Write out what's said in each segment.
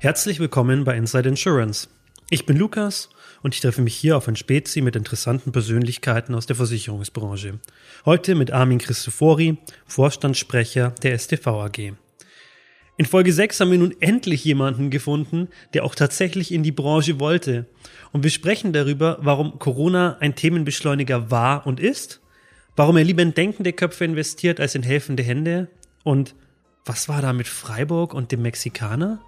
Herzlich willkommen bei Inside Insurance. Ich bin Lukas und ich treffe mich hier auf ein Spezi mit interessanten Persönlichkeiten aus der Versicherungsbranche. Heute mit Armin Christofori, Vorstandssprecher der STV AG. In Folge 6 haben wir nun endlich jemanden gefunden, der auch tatsächlich in die Branche wollte. Und wir sprechen darüber, warum Corona ein Themenbeschleuniger war und ist, warum er lieber in denkende Köpfe investiert als in helfende Hände und was war da mit Freiburg und dem Mexikaner?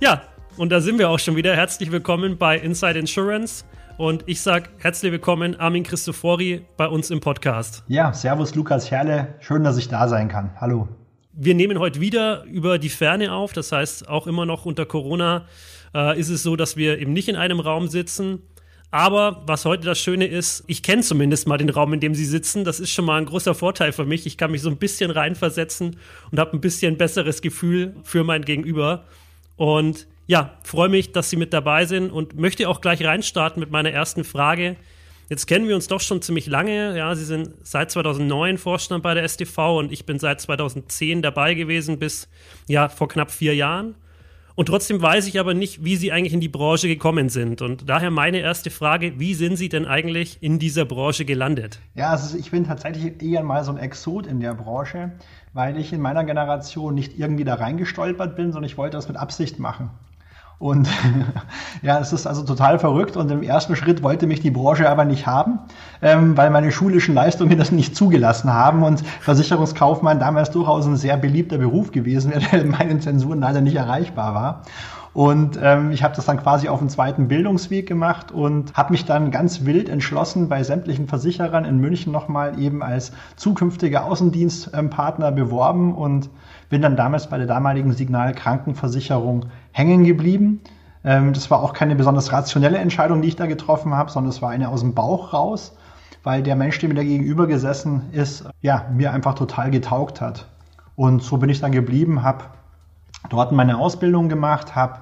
Ja, und da sind wir auch schon wieder. Herzlich willkommen bei Inside Insurance. Und ich sage herzlich willkommen, Armin Christofori, bei uns im Podcast. Ja, Servus Lukas Herle. Schön, dass ich da sein kann. Hallo. Wir nehmen heute wieder über die Ferne auf. Das heißt, auch immer noch unter Corona äh, ist es so, dass wir eben nicht in einem Raum sitzen. Aber was heute das Schöne ist, ich kenne zumindest mal den Raum, in dem Sie sitzen. Das ist schon mal ein großer Vorteil für mich. Ich kann mich so ein bisschen reinversetzen und habe ein bisschen besseres Gefühl für mein Gegenüber. Und ja, freue mich, dass Sie mit dabei sind und möchte auch gleich reinstarten mit meiner ersten Frage. Jetzt kennen wir uns doch schon ziemlich lange. Ja, Sie sind seit 2009 Vorstand bei der STV und ich bin seit 2010 dabei gewesen bis ja vor knapp vier Jahren. Und trotzdem weiß ich aber nicht, wie Sie eigentlich in die Branche gekommen sind. Und daher meine erste Frage, wie sind Sie denn eigentlich in dieser Branche gelandet? Ja, also ich bin tatsächlich eher mal so ein Exot in der Branche weil ich in meiner Generation nicht irgendwie da reingestolpert bin, sondern ich wollte das mit Absicht machen. Und ja, es ist also total verrückt. Und im ersten Schritt wollte mich die Branche aber nicht haben, ähm, weil meine schulischen Leistungen das nicht zugelassen haben. Und Versicherungskaufmann damals durchaus ein sehr beliebter Beruf gewesen wäre, der in meinen Zensuren leider nicht erreichbar war. Und ähm, ich habe das dann quasi auf dem zweiten Bildungsweg gemacht und habe mich dann ganz wild entschlossen, bei sämtlichen Versicherern in München nochmal eben als zukünftiger Außendienstpartner beworben und bin dann damals bei der damaligen Signal Krankenversicherung hängen geblieben. Ähm, das war auch keine besonders rationelle Entscheidung, die ich da getroffen habe, sondern es war eine aus dem Bauch raus, weil der Mensch, der mir da gegenüber gesessen ist, ja, mir einfach total getaugt hat. Und so bin ich dann geblieben, habe dort meine Ausbildung gemacht, habe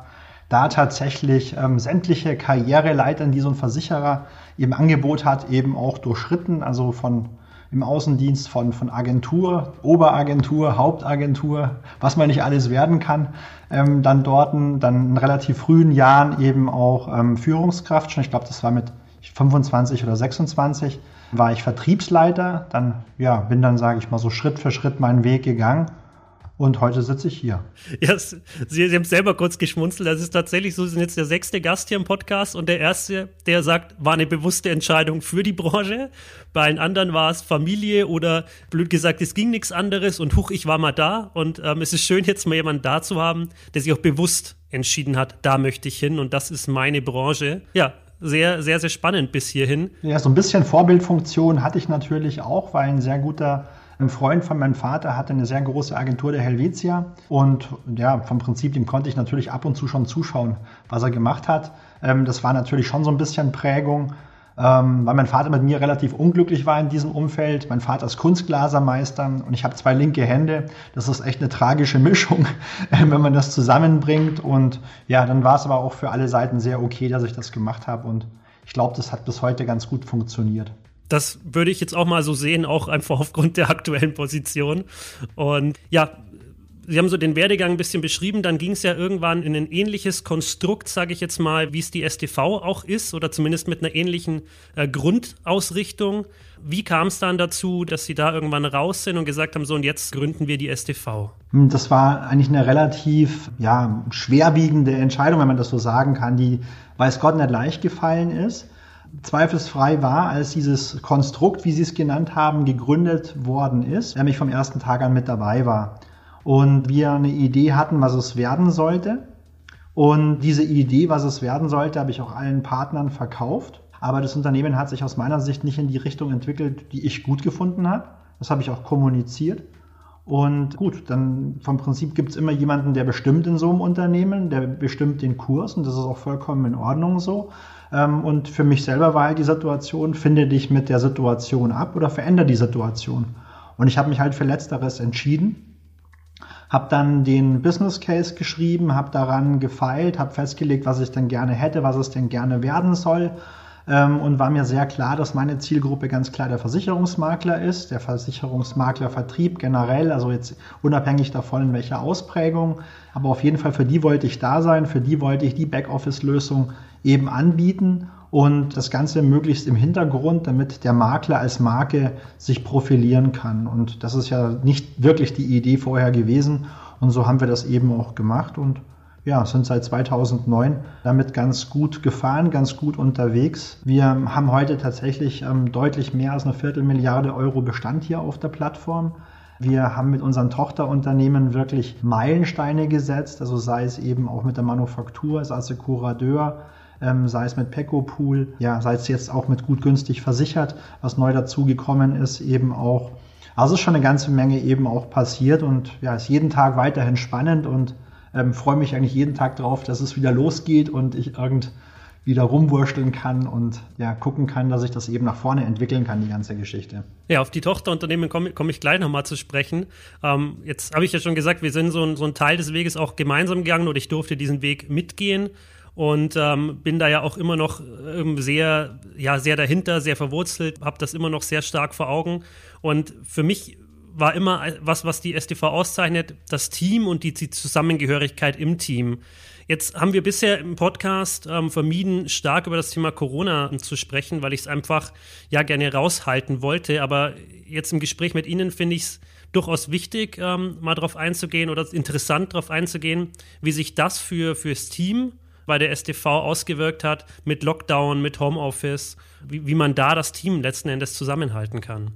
da tatsächlich ähm, sämtliche Karriereleitern, die so ein Versicherer im Angebot hat, eben auch durchschritten, also von im Außendienst von, von Agentur, Oberagentur, Hauptagentur, was man nicht alles werden kann, ähm, dann dort, dann in relativ frühen Jahren eben auch ähm, Führungskraft, schon ich glaube, das war mit 25 oder 26, war ich Vertriebsleiter, dann ja, bin dann, sage ich mal, so Schritt für Schritt meinen Weg gegangen und heute sitze ich hier. Ja, Sie, Sie haben selber kurz geschmunzelt. Das ist tatsächlich so, Sie sind jetzt der sechste Gast hier im Podcast und der erste, der sagt, war eine bewusste Entscheidung für die Branche. Bei allen anderen war es Familie oder blöd gesagt, es ging nichts anderes und huch, ich war mal da. Und ähm, es ist schön, jetzt mal jemanden da zu haben, der sich auch bewusst entschieden hat, da möchte ich hin und das ist meine Branche. Ja, sehr, sehr, sehr spannend bis hierhin. Ja, so ein bisschen Vorbildfunktion hatte ich natürlich auch, weil ein sehr guter ein Freund von meinem Vater hatte eine sehr große Agentur der Helvetia und ja, vom Prinzip, dem konnte ich natürlich ab und zu schon zuschauen, was er gemacht hat. Ähm, das war natürlich schon so ein bisschen Prägung, ähm, weil mein Vater mit mir relativ unglücklich war in diesem Umfeld. Mein Vater ist Kunstglasermeister und ich habe zwei linke Hände. Das ist echt eine tragische Mischung, äh, wenn man das zusammenbringt. Und ja, dann war es aber auch für alle Seiten sehr okay, dass ich das gemacht habe und ich glaube, das hat bis heute ganz gut funktioniert. Das würde ich jetzt auch mal so sehen, auch einfach aufgrund der aktuellen Position. Und ja, Sie haben so den Werdegang ein bisschen beschrieben, dann ging es ja irgendwann in ein ähnliches Konstrukt, sage ich jetzt mal, wie es die STV auch ist, oder zumindest mit einer ähnlichen äh, Grundausrichtung. Wie kam es dann dazu, dass Sie da irgendwann raus sind und gesagt haben, so und jetzt gründen wir die STV? Hm, das war eigentlich eine relativ ja, schwerwiegende Entscheidung, wenn man das so sagen kann, die weiß Gott nicht leicht gefallen ist zweifelsfrei war, als dieses Konstrukt, wie Sie es genannt haben, gegründet worden ist, mich vom ersten Tag an mit dabei war. Und wir eine Idee hatten, was es werden sollte. Und diese Idee, was es werden sollte, habe ich auch allen Partnern verkauft. Aber das Unternehmen hat sich aus meiner Sicht nicht in die Richtung entwickelt, die ich gut gefunden habe. Das habe ich auch kommuniziert. Und gut, dann vom Prinzip gibt es immer jemanden, der bestimmt in so einem Unternehmen, der bestimmt den Kurs und das ist auch vollkommen in Ordnung so. Ähm, und für mich selber war halt die Situation, finde dich mit der Situation ab oder verändere die Situation. Und ich habe mich halt für Letzteres entschieden. habe dann den Business Case geschrieben, habe daran gefeilt, habe festgelegt, was ich denn gerne hätte, was es denn gerne werden soll ähm, und war mir sehr klar, dass meine Zielgruppe ganz klar der Versicherungsmakler ist, der Versicherungsmaklervertrieb generell, also jetzt unabhängig davon, in welcher Ausprägung, aber auf jeden Fall für die wollte ich da sein, für die wollte ich die Backoffice-Lösung eben anbieten und das Ganze möglichst im Hintergrund, damit der Makler als Marke sich profilieren kann. Und das ist ja nicht wirklich die Idee vorher gewesen. Und so haben wir das eben auch gemacht und ja, sind seit 2009 damit ganz gut gefahren, ganz gut unterwegs. Wir haben heute tatsächlich ähm, deutlich mehr als eine Viertelmilliarde Euro Bestand hier auf der Plattform. Wir haben mit unseren Tochterunternehmen wirklich Meilensteine gesetzt, also sei es eben auch mit der Manufaktur, als Assekurateur, ähm, sei es mit Pecopool, ja, sei es jetzt auch mit gut günstig versichert, was neu dazugekommen ist, eben auch. Also ist schon eine ganze Menge eben auch passiert und ja, ist jeden Tag weiterhin spannend und ähm, freue mich eigentlich jeden Tag drauf, dass es wieder losgeht und ich irgend wieder rumwursteln kann und ja, gucken kann, dass ich das eben nach vorne entwickeln kann, die ganze Geschichte. Ja, auf die Tochterunternehmen komme komm ich gleich nochmal zu sprechen. Ähm, jetzt habe ich ja schon gesagt, wir sind so ein, so ein Teil des Weges auch gemeinsam gegangen und ich durfte diesen Weg mitgehen und ähm, bin da ja auch immer noch ähm, sehr, ja, sehr dahinter, sehr verwurzelt, habe das immer noch sehr stark vor Augen. Und für mich war immer was, was die STV auszeichnet, das Team und die, die Zusammengehörigkeit im Team. Jetzt haben wir bisher im Podcast ähm, vermieden, stark über das Thema Corona zu sprechen, weil ich es einfach ja gerne raushalten wollte. Aber jetzt im Gespräch mit Ihnen finde ich es durchaus wichtig, ähm, mal darauf einzugehen oder interessant darauf einzugehen, wie sich das für fürs Team bei der STV ausgewirkt hat mit Lockdown, mit Homeoffice, wie, wie man da das Team letzten Endes zusammenhalten kann.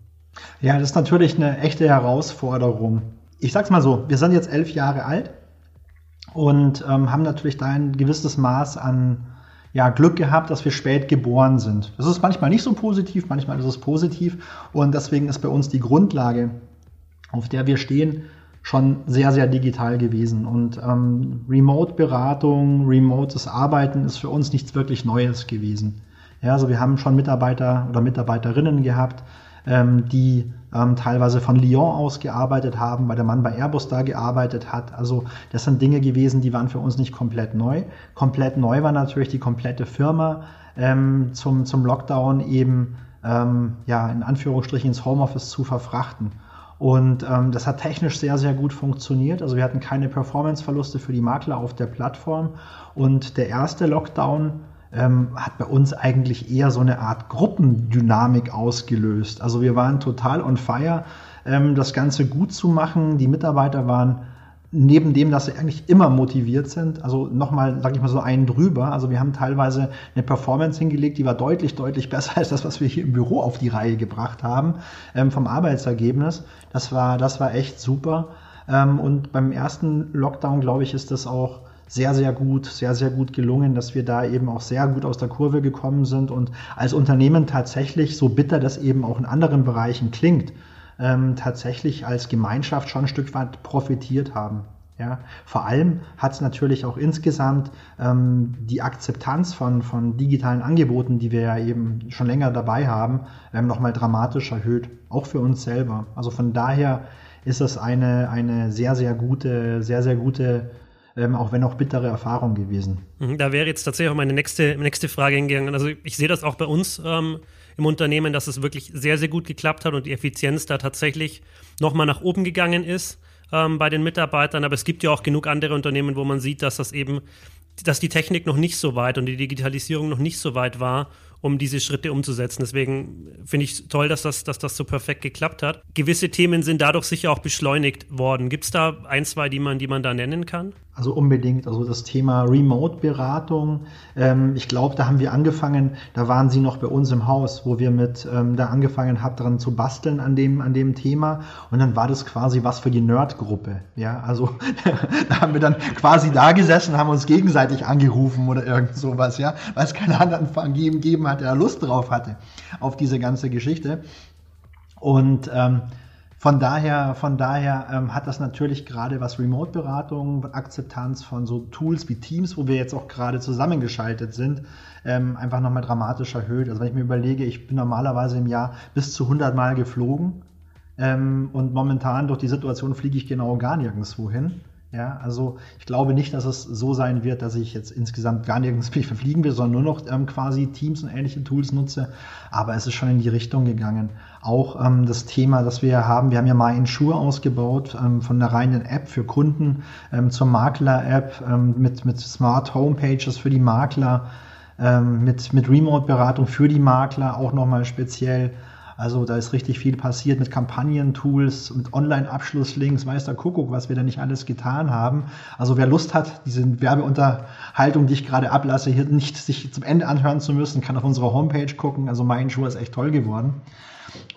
Ja, das ist natürlich eine echte Herausforderung. Ich sag's mal so, wir sind jetzt elf Jahre alt und ähm, haben natürlich da ein gewisses Maß an ja, Glück gehabt, dass wir spät geboren sind. Das ist manchmal nicht so positiv, manchmal ist es positiv und deswegen ist bei uns die Grundlage, auf der wir stehen, schon sehr, sehr digital gewesen. Und ähm, Remote-Beratung, remotes Arbeiten ist für uns nichts wirklich Neues gewesen. Ja, also wir haben schon Mitarbeiter oder Mitarbeiterinnen gehabt, ähm, die ähm, teilweise von Lyon aus gearbeitet haben, weil der Mann bei Airbus da gearbeitet hat. Also das sind Dinge gewesen, die waren für uns nicht komplett neu. Komplett neu war natürlich die komplette Firma ähm, zum, zum Lockdown eben ähm, ja in Anführungsstrichen ins Homeoffice zu verfrachten. Und ähm, das hat technisch sehr, sehr gut funktioniert. Also wir hatten keine Performance-Verluste für die Makler auf der Plattform. Und der erste Lockdown ähm, hat bei uns eigentlich eher so eine Art Gruppendynamik ausgelöst. Also wir waren total on fire, ähm, das Ganze gut zu machen. Die Mitarbeiter waren neben dem, dass sie eigentlich immer motiviert sind, also nochmal, sag ich mal so einen drüber. Also wir haben teilweise eine Performance hingelegt, die war deutlich, deutlich besser als das, was wir hier im Büro auf die Reihe gebracht haben ähm, vom Arbeitsergebnis. Das war, das war echt super. Ähm, und beim ersten Lockdown, glaube ich, ist das auch sehr, sehr gut, sehr, sehr gut gelungen, dass wir da eben auch sehr gut aus der Kurve gekommen sind und als Unternehmen tatsächlich, so bitter das eben auch in anderen Bereichen klingt, ähm, tatsächlich als Gemeinschaft schon ein Stück weit profitiert haben. Ja, vor allem hat es natürlich auch insgesamt ähm, die Akzeptanz von, von digitalen Angeboten, die wir ja eben schon länger dabei haben, ähm, nochmal dramatisch erhöht, auch für uns selber. Also von daher ist es eine, eine sehr, sehr gute, sehr, sehr gute ähm, auch wenn auch bittere Erfahrung gewesen. Mhm, da wäre jetzt tatsächlich auch meine nächste, nächste Frage hingegangen. Also ich sehe das auch bei uns ähm, im Unternehmen, dass es wirklich sehr, sehr gut geklappt hat und die Effizienz da tatsächlich nochmal nach oben gegangen ist ähm, bei den Mitarbeitern. Aber es gibt ja auch genug andere Unternehmen, wo man sieht, dass das eben, dass die Technik noch nicht so weit und die Digitalisierung noch nicht so weit war um diese Schritte umzusetzen. Deswegen finde ich toll, dass das, dass das so perfekt geklappt hat. Gewisse Themen sind dadurch sicher auch beschleunigt worden. Gibt es da ein, zwei, die man, die man da nennen kann? Also unbedingt. Also das Thema Remote-Beratung. Ähm, ich glaube, da haben wir angefangen, da waren Sie noch bei uns im Haus, wo wir mit ähm, da angefangen haben, dran zu basteln an dem, an dem Thema. Und dann war das quasi was für die Nerd-Gruppe. Ja, also da haben wir dann quasi da gesessen, haben uns gegenseitig angerufen oder irgend sowas, ja, weil es keine anderen gegeben hat, der Lust drauf hatte auf diese ganze Geschichte. Und ähm, von daher, von daher ähm, hat das natürlich gerade was Remote-Beratung, Akzeptanz von so Tools wie Teams, wo wir jetzt auch gerade zusammengeschaltet sind, ähm, einfach nochmal dramatisch erhöht. Also wenn ich mir überlege, ich bin normalerweise im Jahr bis zu 100 Mal geflogen Ähm, und momentan durch die Situation fliege ich genau gar nirgendwo hin. Ja, also ich glaube nicht, dass es so sein wird, dass ich jetzt insgesamt gar nirgends verfliegen will, sondern nur noch ähm, quasi Teams und ähnliche Tools nutze. Aber es ist schon in die Richtung gegangen. Auch ähm, das Thema, das wir haben, wir haben ja mal Insure ausgebaut, ähm, von der reinen App für Kunden ähm, zur Makler-App ähm, mit, mit Smart Homepages für die Makler, ähm, mit, mit Remote-Beratung für die Makler auch nochmal speziell. Also da ist richtig viel passiert mit Kampagnentools, mit Online-Abschlusslinks, weiß der Kuckuck, was wir da nicht alles getan haben. Also wer Lust hat, diese Werbeunterhaltung, die ich gerade ablasse, hier nicht sich zum Ende anhören zu müssen, kann auf unserer Homepage gucken. Also mein Schuh ist echt toll geworden.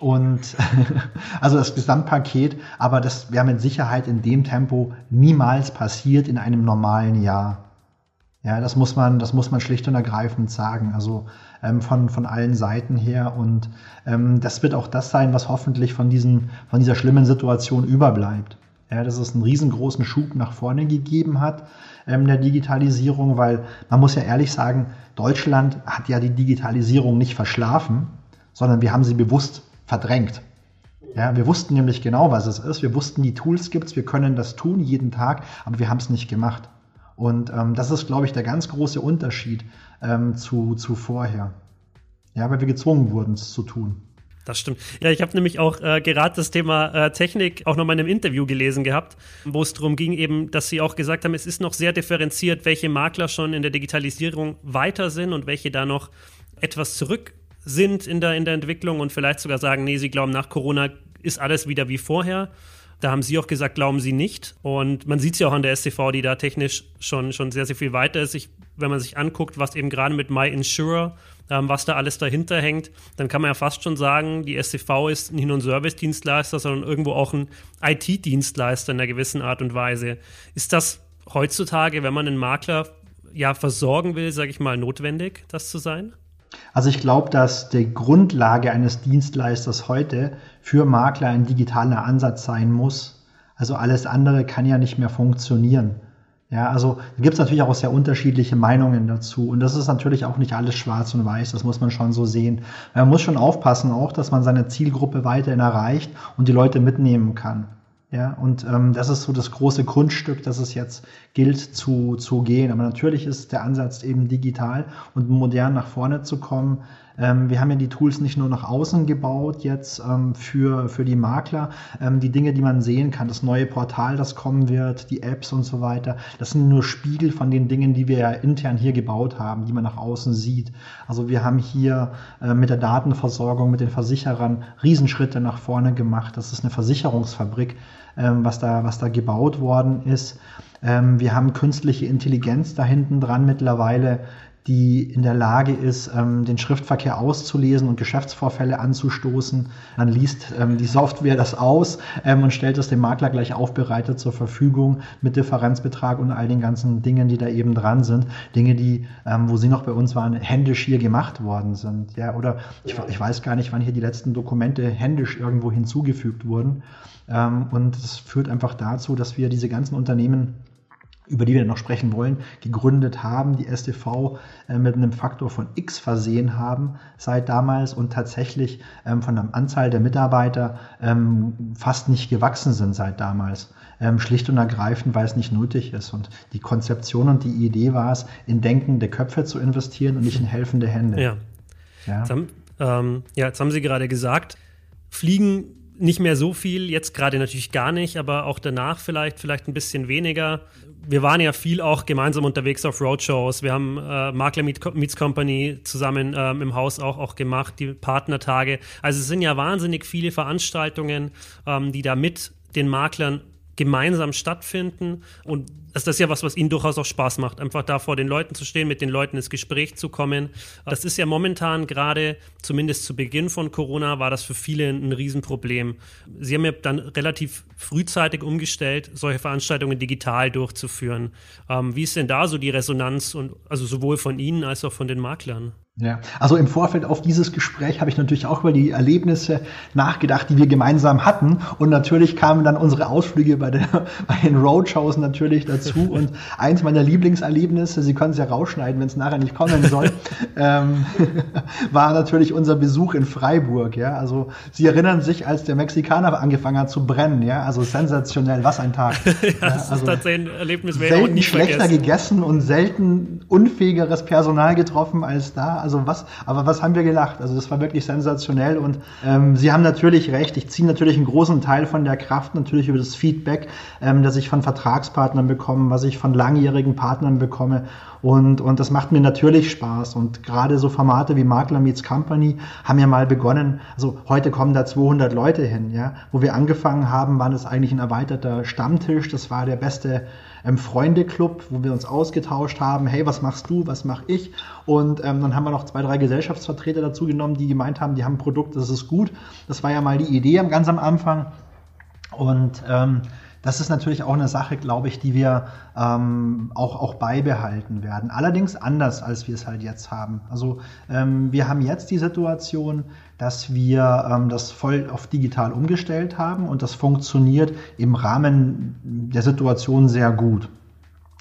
Und also das Gesamtpaket, aber das wäre mit Sicherheit in dem Tempo niemals passiert in einem normalen Jahr. Ja, das muss man, das muss man schlicht und ergreifend sagen. Also ähm, von, von allen Seiten her. Und ähm, das wird auch das sein, was hoffentlich von, diesen, von dieser schlimmen Situation überbleibt. Ja, dass es einen riesengroßen Schub nach vorne gegeben hat ähm, der Digitalisierung, weil man muss ja ehrlich sagen, Deutschland hat ja die Digitalisierung nicht verschlafen, sondern wir haben sie bewusst verdrängt. Ja, wir wussten nämlich genau, was es ist. Wir wussten, die Tools gibt's, wir können das tun jeden Tag, aber wir haben es nicht gemacht. Und ähm, das ist, glaube ich, der ganz große Unterschied ähm, zu, zu vorher. Ja, weil wir gezwungen wurden, es zu tun. Das stimmt. Ja, ich habe nämlich auch äh, gerade das Thema äh, Technik auch noch mal in einem Interview gelesen gehabt, wo es darum ging, eben, dass sie auch gesagt haben, es ist noch sehr differenziert, welche Makler schon in der Digitalisierung weiter sind und welche da noch etwas zurück sind in der, in der Entwicklung und vielleicht sogar sagen, nee, sie glauben, nach Corona ist alles wieder wie vorher. Da haben Sie auch gesagt, glauben Sie nicht. Und man sieht es ja auch an der STV, die da technisch schon, schon sehr, sehr viel weiter ist. Ich, wenn man sich anguckt, was eben gerade mit My Insurer, ähm, was da alles dahinter hängt, dann kann man ja fast schon sagen, die STV ist nicht nur ein Service-Dienstleister, sondern irgendwo auch ein IT-Dienstleister in einer gewissen Art und Weise. Ist das heutzutage, wenn man einen Makler ja versorgen will, sage ich mal, notwendig, das zu sein? Also ich glaube, dass die Grundlage eines Dienstleisters heute für Makler ein digitaler Ansatz sein muss. Also alles andere kann ja nicht mehr funktionieren. Ja, also gibt es natürlich auch sehr unterschiedliche Meinungen dazu. Und das ist natürlich auch nicht alles schwarz und weiß, das muss man schon so sehen. Man muss schon aufpassen auch, dass man seine Zielgruppe weiterhin erreicht und die Leute mitnehmen kann. Ja, und ähm, das ist so das große Grundstück, das es jetzt gilt zu, zu gehen. Aber natürlich ist der Ansatz eben digital und modern nach vorne zu kommen. Ähm, wir haben ja die Tools nicht nur nach außen gebaut jetzt ähm, für, für die Makler. Ähm, die Dinge, die man sehen kann, das neue Portal, das kommen wird, die Apps und so weiter, das sind nur Spiegel von den Dingen, die wir ja intern hier gebaut haben, die man nach außen sieht. Also wir haben hier äh, mit der Datenversorgung, mit den Versicherern Riesenschritte nach vorne gemacht. Das ist eine Versicherungsfabrik was, da, was da gebaut worden ist. Ähm, wir haben künstliche Intelligenz da hinten dran mittlerweile, die in der Lage ist, ähm, den Schriftverkehr auszulesen und Geschäftsvorfälle anzustoßen. Dann liest ähm, die Software das aus ähm, und stellt es dem Makler gleich aufbereitet zur Verfügung mit Differenzbetrag und all den ganzen Dingen, die da eben dran sind. Dinge, die, ähm, wo sie noch bei uns waren, händisch hier gemacht worden sind. Ja, oder ich, ich weiß gar nicht, wann hier die letzten Dokumente händisch irgendwo hinzugefügt wurden. Ähm, und das führt einfach dazu, dass wir diese ganzen Unternehmen über die wir noch sprechen wollen, gegründet haben, die STV äh, mit einem Faktor von X versehen haben seit damals und tatsächlich ähm, von der Anzahl der Mitarbeiter ähm, fast nicht gewachsen sind seit damals. Ähm, schlicht und ergreifend, weil es nicht nötig ist. Und die Konzeption und die Idee war es, in denkende Köpfe zu investieren und nicht in helfende Hände. Ja. Ja. Jetzt, haben, ähm, ja, jetzt haben Sie gerade gesagt, Fliegen nicht mehr so viel, jetzt gerade natürlich gar nicht, aber auch danach vielleicht, vielleicht ein bisschen weniger. Wir waren ja viel auch gemeinsam unterwegs auf Roadshows. Wir haben äh, Makler Meets Company zusammen ähm, im Haus auch, auch gemacht, die Partnertage. Also es sind ja wahnsinnig viele Veranstaltungen, ähm, die da mit den Maklern gemeinsam stattfinden. Und das ist ja was, was ihnen durchaus auch Spaß macht, einfach da vor den Leuten zu stehen, mit den Leuten ins Gespräch zu kommen. Das ist ja momentan gerade, zumindest zu Beginn von Corona, war das für viele ein Riesenproblem. Sie haben ja dann relativ frühzeitig umgestellt, solche Veranstaltungen digital durchzuführen. Ähm, wie ist denn da so die Resonanz und also sowohl von Ihnen als auch von den Maklern? Ja, also im Vorfeld auf dieses Gespräch habe ich natürlich auch über die Erlebnisse nachgedacht, die wir gemeinsam hatten. Und natürlich kamen dann unsere Ausflüge bei, der, bei den Roadshows natürlich dazu. Und eins meiner Lieblingserlebnisse, Sie können es ja rausschneiden, wenn es nachher nicht kommen soll, ähm, war natürlich unser Besuch in Freiburg. Ja, also Sie erinnern sich, als der Mexikaner angefangen hat zu brennen. Ja, also sensationell, was ein Tag. ja, das also ist tatsächlich ein Erlebnis, selten schlechter vergessen. gegessen und selten unfähigeres Personal getroffen als da also was, aber was haben wir gelacht? Also das war wirklich sensationell und ähm, Sie haben natürlich recht. Ich ziehe natürlich einen großen Teil von der Kraft natürlich über das Feedback, ähm, das ich von Vertragspartnern bekomme, was ich von langjährigen Partnern bekomme. Und, und das macht mir natürlich Spaß. Und gerade so Formate wie Makler Meets Company haben ja mal begonnen. Also heute kommen da 200 Leute hin, ja. Wo wir angefangen haben, waren es eigentlich ein erweiterter Stammtisch. Das war der beste ähm, Freunde-Club, wo wir uns ausgetauscht haben. Hey, was machst du? Was mache ich? Und ähm, dann haben wir noch zwei, drei Gesellschaftsvertreter dazu genommen, die gemeint haben, die haben ein Produkt, das ist gut. Das war ja mal die Idee ganz am Anfang. Und ähm, das ist natürlich auch eine Sache, glaube ich, die wir ähm, auch, auch beibehalten werden. Allerdings anders, als wir es halt jetzt haben. Also ähm, wir haben jetzt die Situation, dass wir ähm, das voll auf digital umgestellt haben und das funktioniert im Rahmen der Situation sehr gut.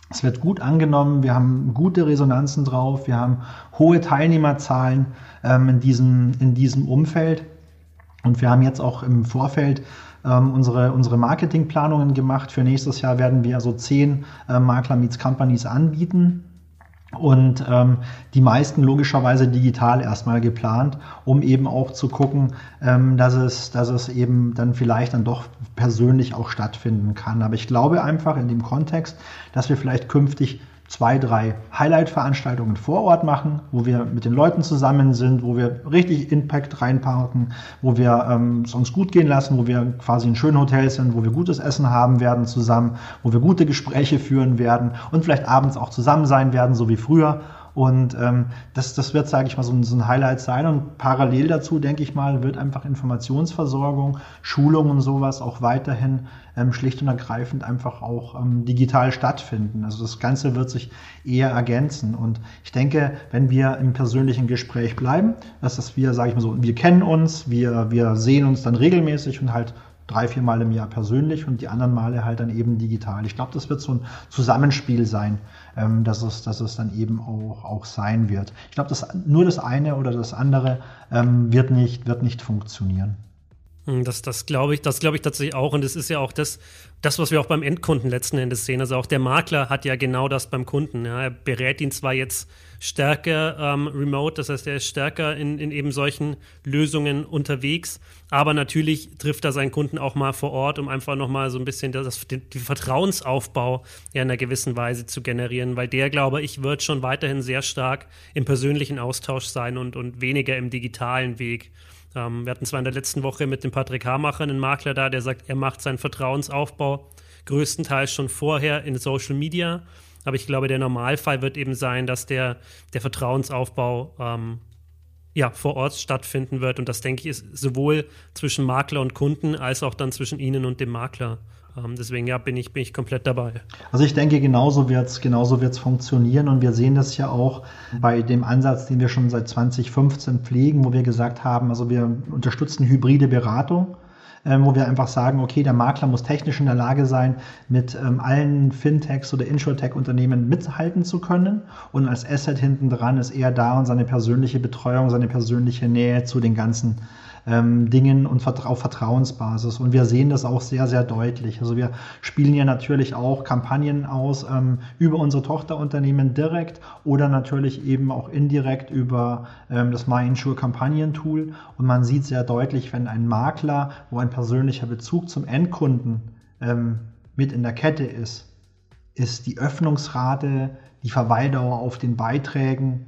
Es wird gut angenommen, wir haben gute Resonanzen drauf, wir haben hohe Teilnehmerzahlen ähm, in, diesem, in diesem Umfeld. Und wir haben jetzt auch im Vorfeld ähm, unsere, unsere Marketingplanungen gemacht. Für nächstes Jahr werden wir also zehn äh, Makler Meets Companies anbieten. Und ähm, die meisten logischerweise digital erstmal geplant, um eben auch zu gucken, ähm, dass, es, dass es eben dann vielleicht dann doch persönlich auch stattfinden kann. Aber ich glaube einfach in dem Kontext, dass wir vielleicht künftig zwei, drei Highlight-Veranstaltungen vor Ort machen, wo wir mit den Leuten zusammen sind, wo wir richtig Impact reinparken, wo wir ähm, es uns gut gehen lassen, wo wir quasi in schönen Hotels sind, wo wir gutes Essen haben werden zusammen, wo wir gute Gespräche führen werden und vielleicht abends auch zusammen sein werden, so wie früher und ähm, das, das wird, sage ich mal, so ein, so ein Highlight sein. Und parallel dazu, denke ich mal, wird einfach Informationsversorgung, Schulung und sowas auch weiterhin ähm, schlicht und ergreifend einfach auch ähm, digital stattfinden. Also das Ganze wird sich eher ergänzen. Und ich denke, wenn wir im persönlichen Gespräch bleiben, dass das wir, sage ich mal so, wir kennen uns, wir, wir sehen uns dann regelmäßig und halt drei, vier Mal im Jahr persönlich und die anderen Male halt dann eben digital. Ich glaube, das wird so ein Zusammenspiel sein, ähm, dass, es, dass es dann eben auch, auch sein wird. Ich glaube, nur das eine oder das andere ähm, wird, nicht, wird nicht funktionieren. Hm, das, das glaube ich, das glaube ich tatsächlich auch. Und es ist ja auch das, das, was wir auch beim Endkunden letzten Endes sehen. Also auch der Makler hat ja genau das beim Kunden. Ja. Er berät ihn zwar jetzt stärker ähm, remote, das heißt, er ist stärker in, in eben solchen Lösungen unterwegs, aber natürlich trifft er seinen Kunden auch mal vor Ort, um einfach nochmal so ein bisschen das, den, den Vertrauensaufbau ja in einer gewissen Weise zu generieren, weil der, glaube ich, wird schon weiterhin sehr stark im persönlichen Austausch sein und, und weniger im digitalen Weg. Ähm, wir hatten zwar in der letzten Woche mit dem Patrick Hamacher einen Makler da, der sagt, er macht seinen Vertrauensaufbau größtenteils schon vorher in Social Media. Aber ich glaube, der Normalfall wird eben sein, dass der, der Vertrauensaufbau ähm, ja, vor Ort stattfinden wird. Und das, denke ich, ist sowohl zwischen Makler und Kunden als auch dann zwischen Ihnen und dem Makler ähm, deswegen ja, bin ich, bin ich komplett dabei. Also ich denke, genauso wird es genauso wird's funktionieren und wir sehen das ja auch bei dem Ansatz, den wir schon seit 2015 pflegen, wo wir gesagt haben, also wir unterstützen hybride Beratung ähm, wo wir einfach sagen, okay, der Makler muss technisch in der Lage sein, mit ähm, allen Fintechs oder Insurtech-Unternehmen mithalten zu können. Und als Asset hinten dran ist er da und seine persönliche Betreuung, seine persönliche Nähe zu den ganzen ähm, Dingen und auf Vertrauensbasis. Und wir sehen das auch sehr, sehr deutlich. Also wir spielen ja natürlich auch Kampagnen aus ähm, über unsere Tochterunternehmen direkt oder natürlich eben auch indirekt über ähm, das MyInsure Kampagnentool. Und man sieht sehr deutlich, wenn ein Makler, wo ein persönlicher Bezug zum Endkunden ähm, mit in der Kette ist, ist die Öffnungsrate, die Verweildauer auf den Beiträgen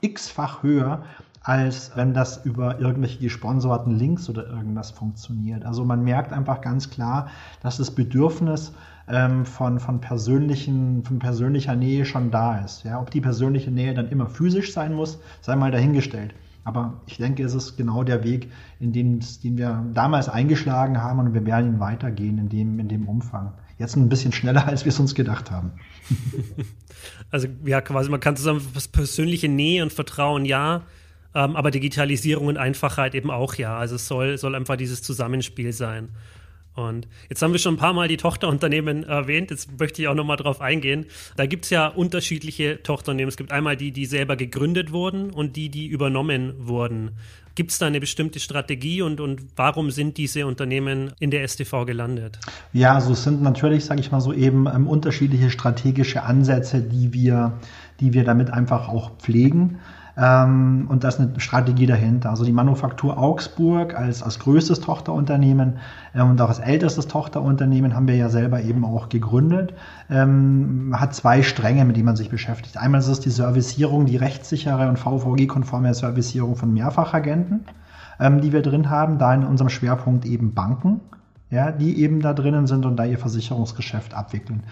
x-fach höher, als wenn das über irgendwelche gesponserten Links oder irgendwas funktioniert. Also man merkt einfach ganz klar, dass das Bedürfnis ähm, von, von, persönlichen, von persönlicher Nähe schon da ist. Ja, ob die persönliche Nähe dann immer physisch sein muss, sei mal dahingestellt. Aber ich denke, es ist genau der Weg, in den, den wir damals eingeschlagen haben und wir werden ihn weitergehen in dem, in dem Umfang. Jetzt ein bisschen schneller, als wir es uns gedacht haben. Also ja, quasi man kann zusammen persönliche Nähe und Vertrauen ja, ähm, aber Digitalisierung und Einfachheit eben auch ja. Also es soll, soll einfach dieses Zusammenspiel sein. Und jetzt haben wir schon ein paar Mal die Tochterunternehmen erwähnt. Jetzt möchte ich auch nochmal drauf eingehen. Da gibt es ja unterschiedliche Tochterunternehmen. Es gibt einmal die, die selber gegründet wurden und die, die übernommen wurden. Gibt es da eine bestimmte Strategie und, und warum sind diese Unternehmen in der STV gelandet? Ja, also es sind natürlich, sage ich mal so, eben ähm, unterschiedliche strategische Ansätze, die wir, die wir damit einfach auch pflegen. Ähm, und da ist eine Strategie dahinter. Also die Manufaktur Augsburg als, als größtes Tochterunternehmen äh, und auch als ältestes Tochterunternehmen haben wir ja selber eben auch gegründet. Ähm, hat zwei Stränge, mit denen man sich beschäftigt. Einmal ist es die Servicierung, die rechtssichere und VVG-konforme Servicierung von Mehrfachagenten, ähm, die wir drin haben, da in unserem Schwerpunkt eben Banken ja, die eben da drinnen sind und da ihr Versicherungsgeschäft abwickeln.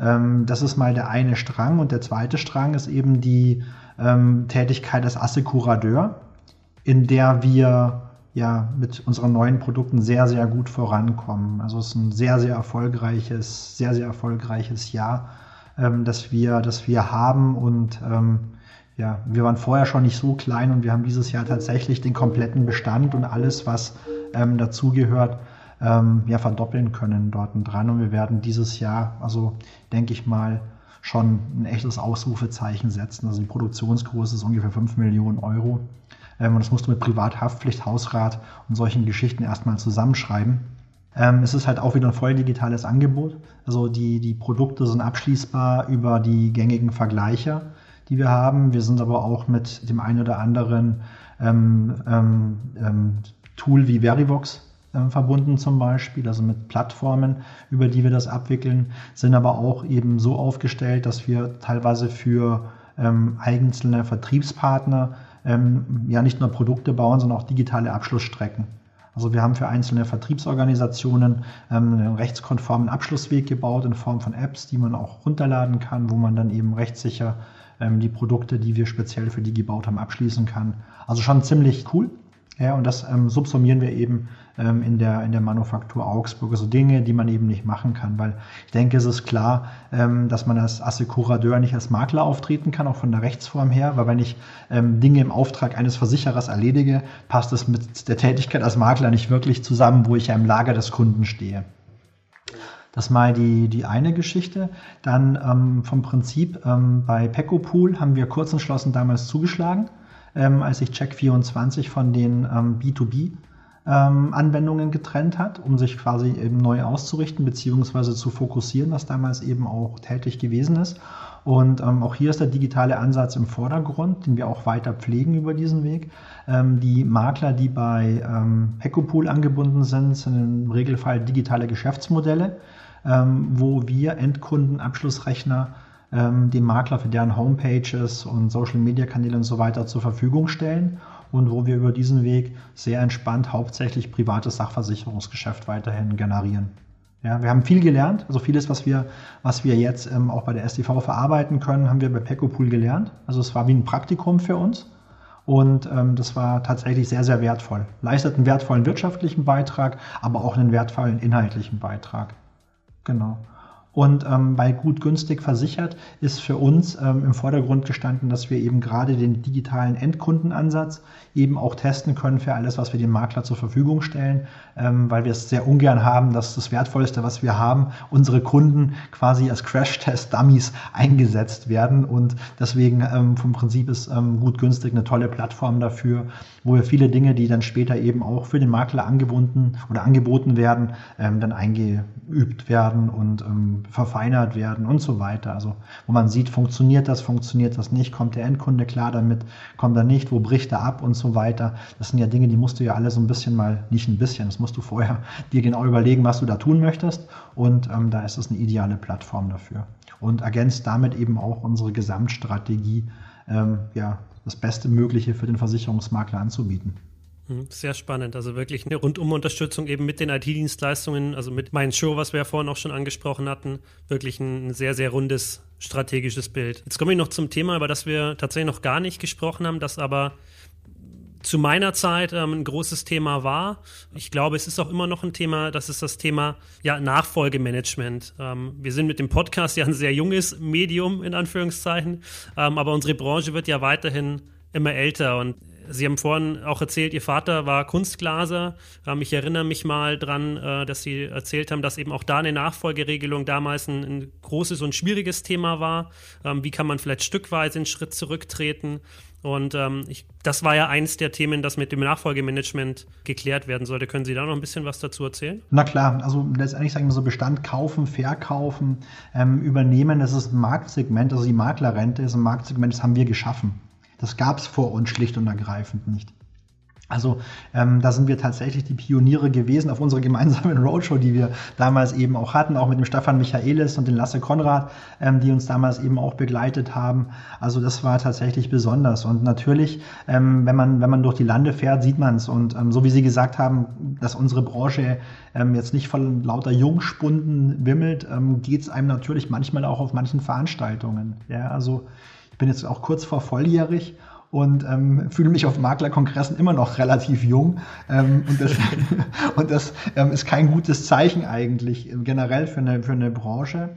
Ähm, das ist mal der eine Strang und der zweite Strang ist eben die ähm, Tätigkeit als Assekuradeur, in der wir ja mit unseren neuen Produkten sehr, sehr gut vorankommen. Also es ist ein sehr, sehr erfolgreiches, sehr, sehr erfolgreiches Jahr, ähm, das, wir, das wir haben und ähm, ja, wir waren vorher schon nicht so klein und wir haben dieses Jahr tatsächlich den kompletten Bestand und alles, was ähm, dazugehört, ähm, ja, verdoppeln können dort dran. Und wir werden dieses Jahr, also denke ich mal, schon ein echtes Ausrufezeichen setzen. Also die Produktionsgröße ist ungefähr 5 Millionen Euro. Ähm, und das musst du mit Privathaftpflicht, Hausrat und solchen Geschichten erstmal zusammenschreiben. Ähm, es ist halt auch wieder ein voll digitales Angebot. Also die, die Produkte sind abschließbar über die gängigen Vergleicher, die wir haben. Wir sind aber auch mit dem einen oder anderen ähm, ähm, ähm Tool wie Verivox äh, verbunden zum Beispiel, also mit Plattformen, über die wir das abwickeln, sind aber auch eben so aufgestellt, dass wir teilweise für ähm, einzelne Vertriebspartner ähm, ja nicht nur Produkte bauen, sondern auch digitale Abschlussstrecken. Also wir haben für einzelne Vertriebsorganisationen ähm, einen rechtskonformen Abschlussweg gebaut in Form von Apps, die man auch runterladen kann, wo man dann eben rechtssicher ähm, die Produkte, die wir speziell für die gebaut haben, abschließen kann. Also schon ziemlich cool. Ja, und das ähm, subsumieren wir eben ähm, in, der, in der Manufaktur Augsburg. Also Dinge, die man eben nicht machen kann, weil ich denke, es ist klar, ähm, dass man als Assekurateur nicht als Makler auftreten kann, auch von der Rechtsform her, weil wenn ich ähm, Dinge im Auftrag eines Versicherers erledige, passt es mit der Tätigkeit als Makler nicht wirklich zusammen, wo ich ja im Lager des Kunden stehe. Das mal die, die eine Geschichte. Dann ähm, vom Prinzip ähm, bei Pecopool haben wir kurz entschlossen damals zugeschlagen ähm, als sich Check24 von den ähm, B2B ähm, Anwendungen getrennt hat, um sich quasi eben neu auszurichten bzw. zu fokussieren, was damals eben auch tätig gewesen ist. Und ähm, auch hier ist der digitale Ansatz im Vordergrund, den wir auch weiter pflegen über diesen Weg. Ähm, die Makler, die bei ähm, Ecopool angebunden sind, sind im Regelfall digitale Geschäftsmodelle, ähm, wo wir Endkundenabschlussrechner ähm, dem Makler für deren Homepages und Social-Media-Kanäle und so weiter zur Verfügung stellen und wo wir über diesen Weg sehr entspannt hauptsächlich privates Sachversicherungsgeschäft weiterhin generieren. Ja, wir haben viel gelernt, also vieles, was wir, was wir jetzt ähm, auch bei der STV verarbeiten können, haben wir bei Pecopool gelernt. Also es war wie ein Praktikum für uns und ähm, das war tatsächlich sehr, sehr wertvoll. Leistet einen wertvollen wirtschaftlichen Beitrag, aber auch einen wertvollen inhaltlichen Beitrag. Genau. Und ähm, bei gut günstig versichert ist für uns ähm, im Vordergrund gestanden, dass wir eben gerade den digitalen Endkundenansatz eben auch testen können für alles, was wir dem Makler zur Verfügung stellen, ähm, weil wir es sehr ungern haben, dass das Wertvollste, was wir haben, unsere Kunden quasi als Crash-Test-Dummies eingesetzt werden. Und deswegen ähm, vom Prinzip ist ähm, gut günstig eine tolle Plattform dafür, wo wir viele Dinge, die dann später eben auch für den Makler angebunden oder angeboten werden, ähm, dann eingeübt werden und verfeinert werden und so weiter. Also wo man sieht, funktioniert das, funktioniert das nicht, kommt der Endkunde klar damit, kommt er nicht, wo bricht er ab und so weiter. Das sind ja Dinge, die musst du ja alle so ein bisschen mal, nicht ein bisschen, das musst du vorher dir genau überlegen, was du da tun möchtest. Und ähm, da ist es eine ideale Plattform dafür. Und ergänzt damit eben auch unsere Gesamtstrategie, ähm, ja, das Beste Mögliche für den Versicherungsmakler anzubieten. Mhm, sehr spannend. Also wirklich eine Rundum-Unterstützung eben mit den IT-Dienstleistungen, also mit meinem Show, was wir ja vorhin auch schon angesprochen hatten. Wirklich ein sehr, sehr rundes strategisches Bild. Jetzt komme ich noch zum Thema, über das wir tatsächlich noch gar nicht gesprochen haben, das aber zu meiner Zeit ähm, ein großes Thema war. Ich glaube, es ist auch immer noch ein Thema, das ist das Thema ja, Nachfolgemanagement. Ähm, wir sind mit dem Podcast ja ein sehr junges Medium, in Anführungszeichen, ähm, aber unsere Branche wird ja weiterhin immer älter und Sie haben vorhin auch erzählt, Ihr Vater war Kunstglaser. Ähm, ich erinnere mich mal dran, äh, dass Sie erzählt haben, dass eben auch da eine Nachfolgeregelung damals ein, ein großes und schwieriges Thema war. Ähm, wie kann man vielleicht stückweise einen Schritt zurücktreten? Und ähm, ich, das war ja eins der Themen, das mit dem Nachfolgemanagement geklärt werden sollte. Können Sie da noch ein bisschen was dazu erzählen? Na klar, also letztendlich sagen wir so Bestand kaufen, verkaufen, ähm, übernehmen, das ist ein Marktsegment, also die Maklerrente ist ein Marktsegment, das haben wir geschaffen. Das gab es vor uns schlicht und ergreifend nicht. Also ähm, da sind wir tatsächlich die Pioniere gewesen auf unserer gemeinsamen Roadshow, die wir damals eben auch hatten, auch mit dem Stefan Michaelis und dem Lasse Konrad, ähm, die uns damals eben auch begleitet haben. Also das war tatsächlich besonders. Und natürlich, ähm, wenn, man, wenn man durch die Lande fährt, sieht man es. Und ähm, so wie Sie gesagt haben, dass unsere Branche ähm, jetzt nicht von lauter Jungspunden wimmelt, ähm, geht es einem natürlich manchmal auch auf manchen Veranstaltungen. Ja, also bin jetzt auch kurz vor volljährig und ähm, fühle mich auf Maklerkongressen immer noch relativ jung. Ähm, und das, und das ähm, ist kein gutes Zeichen eigentlich ähm, generell für eine, für eine Branche.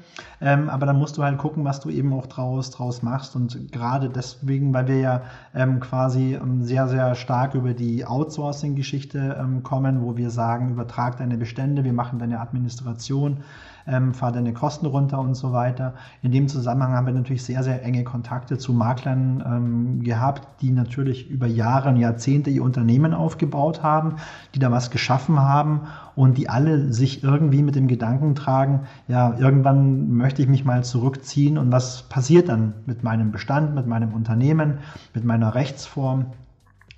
Ähm, aber dann musst du halt gucken, was du eben auch draus, draus machst. Und gerade deswegen, weil wir ja ähm, quasi ähm, sehr, sehr stark über die Outsourcing-Geschichte ähm, kommen, wo wir sagen, übertrag deine Bestände, wir machen deine Administration ähm, fahr deine Kosten runter und so weiter. In dem Zusammenhang haben wir natürlich sehr, sehr enge Kontakte zu Maklern ähm, gehabt, die natürlich über Jahre und Jahrzehnte ihr Unternehmen aufgebaut haben, die da was geschaffen haben und die alle sich irgendwie mit dem Gedanken tragen, ja, irgendwann möchte ich mich mal zurückziehen und was passiert dann mit meinem Bestand, mit meinem Unternehmen, mit meiner Rechtsform?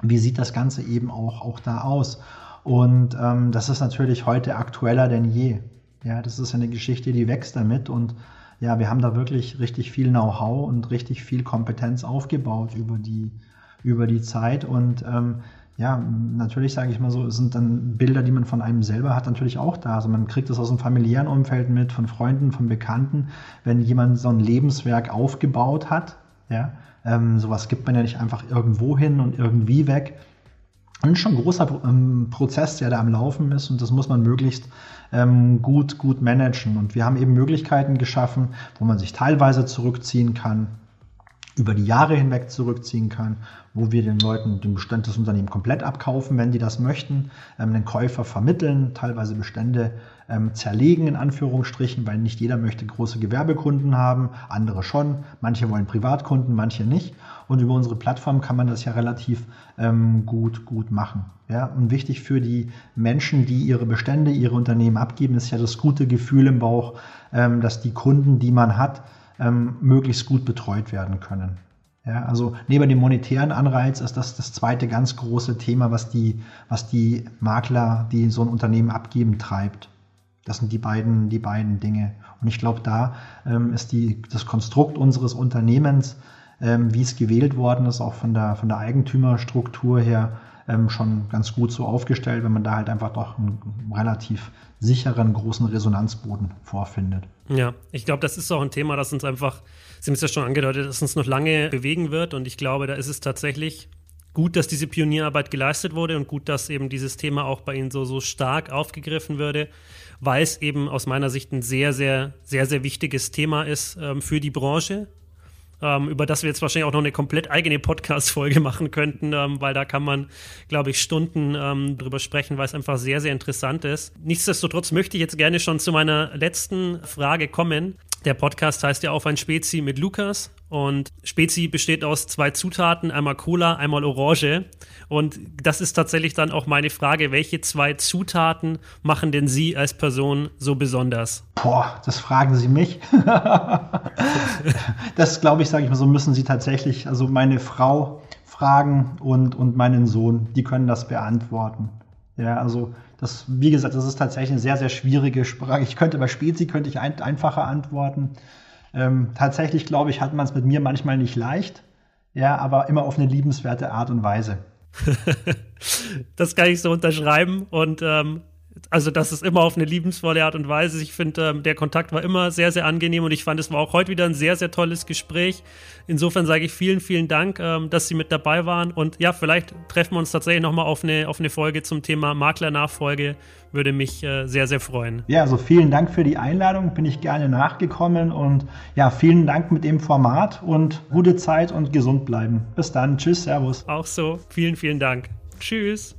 Wie sieht das Ganze eben auch, auch da aus? Und ähm, das ist natürlich heute aktueller denn je. Ja, das ist eine Geschichte, die wächst damit und ja, wir haben da wirklich richtig viel Know-how und richtig viel Kompetenz aufgebaut über die, über die Zeit und ähm, ja, natürlich sage ich mal so, sind dann Bilder, die man von einem selber hat, natürlich auch da. Also man kriegt das aus dem familiären Umfeld mit, von Freunden, von Bekannten. Wenn jemand so ein Lebenswerk aufgebaut hat, ja, ähm, sowas gibt man ja nicht einfach irgendwo hin und irgendwie weg. Und schon ein großer ähm, Prozess, der da am Laufen ist und das muss man möglichst ähm, gut, gut managen. Und wir haben eben Möglichkeiten geschaffen, wo man sich teilweise zurückziehen kann, über die Jahre hinweg zurückziehen kann, wo wir den Leuten den Bestand des Unternehmens komplett abkaufen, wenn die das möchten, ähm, den Käufer vermitteln, teilweise Bestände ähm, zerlegen in Anführungsstrichen, weil nicht jeder möchte große Gewerbekunden haben, andere schon, manche wollen Privatkunden, manche nicht. Und über unsere Plattform kann man das ja relativ ähm, gut, gut machen. Ja, und wichtig für die Menschen, die ihre Bestände, ihre Unternehmen abgeben, ist ja das gute Gefühl im Bauch, ähm, dass die Kunden, die man hat, ähm, möglichst gut betreut werden können. Ja, also neben dem monetären Anreiz ist das das zweite ganz große Thema, was die, was die Makler, die so ein Unternehmen abgeben, treibt. Das sind die beiden, die beiden Dinge. Und ich glaube, da ähm, ist die, das Konstrukt unseres Unternehmens, ähm, wie es gewählt worden ist, auch von der, von der Eigentümerstruktur her, ähm, schon ganz gut so aufgestellt, wenn man da halt einfach doch einen relativ sicheren, großen Resonanzboden vorfindet. Ja, ich glaube, das ist auch ein Thema, das uns einfach, Sie haben es ja schon angedeutet, dass uns noch lange bewegen wird. Und ich glaube, da ist es tatsächlich gut, dass diese Pionierarbeit geleistet wurde und gut, dass eben dieses Thema auch bei Ihnen so, so stark aufgegriffen würde, weil es eben aus meiner Sicht ein sehr, sehr, sehr, sehr wichtiges Thema ist ähm, für die Branche ähm, über das wir jetzt wahrscheinlich auch noch eine komplett eigene Podcast-Folge machen könnten, ähm, weil da kann man, glaube ich, Stunden ähm, drüber sprechen, weil es einfach sehr, sehr interessant ist. Nichtsdestotrotz möchte ich jetzt gerne schon zu meiner letzten Frage kommen. Der Podcast heißt ja Auf ein Spezi mit Lukas. Und Spezi besteht aus zwei Zutaten, einmal Cola, einmal Orange. Und das ist tatsächlich dann auch meine Frage, welche zwei Zutaten machen denn Sie als Person so besonders? Boah, das fragen Sie mich. das glaube ich, sage ich mal so, müssen Sie tatsächlich, also meine Frau fragen und, und meinen Sohn, die können das beantworten. Ja, also das, wie gesagt, das ist tatsächlich eine sehr, sehr schwierige Sprache. Ich könnte bei Spezi könnte ich ein, einfacher antworten. Ähm, tatsächlich, glaube ich, hat man es mit mir manchmal nicht leicht. Ja, aber immer auf eine liebenswerte Art und Weise. das kann ich so unterschreiben und ähm, also das ist immer auf eine liebensvolle Art und Weise. Ich finde, ähm, der Kontakt war immer sehr, sehr angenehm und ich fand, es war auch heute wieder ein sehr, sehr tolles Gespräch. Insofern sage ich vielen, vielen Dank, ähm, dass Sie mit dabei waren und ja, vielleicht treffen wir uns tatsächlich nochmal auf eine, auf eine Folge zum Thema Maklernachfolge. Würde mich äh, sehr, sehr freuen. Ja, also vielen Dank für die Einladung, bin ich gerne nachgekommen und ja, vielen Dank mit dem Format und gute Zeit und gesund bleiben. Bis dann, tschüss, servus. Auch so, vielen, vielen Dank. Tschüss.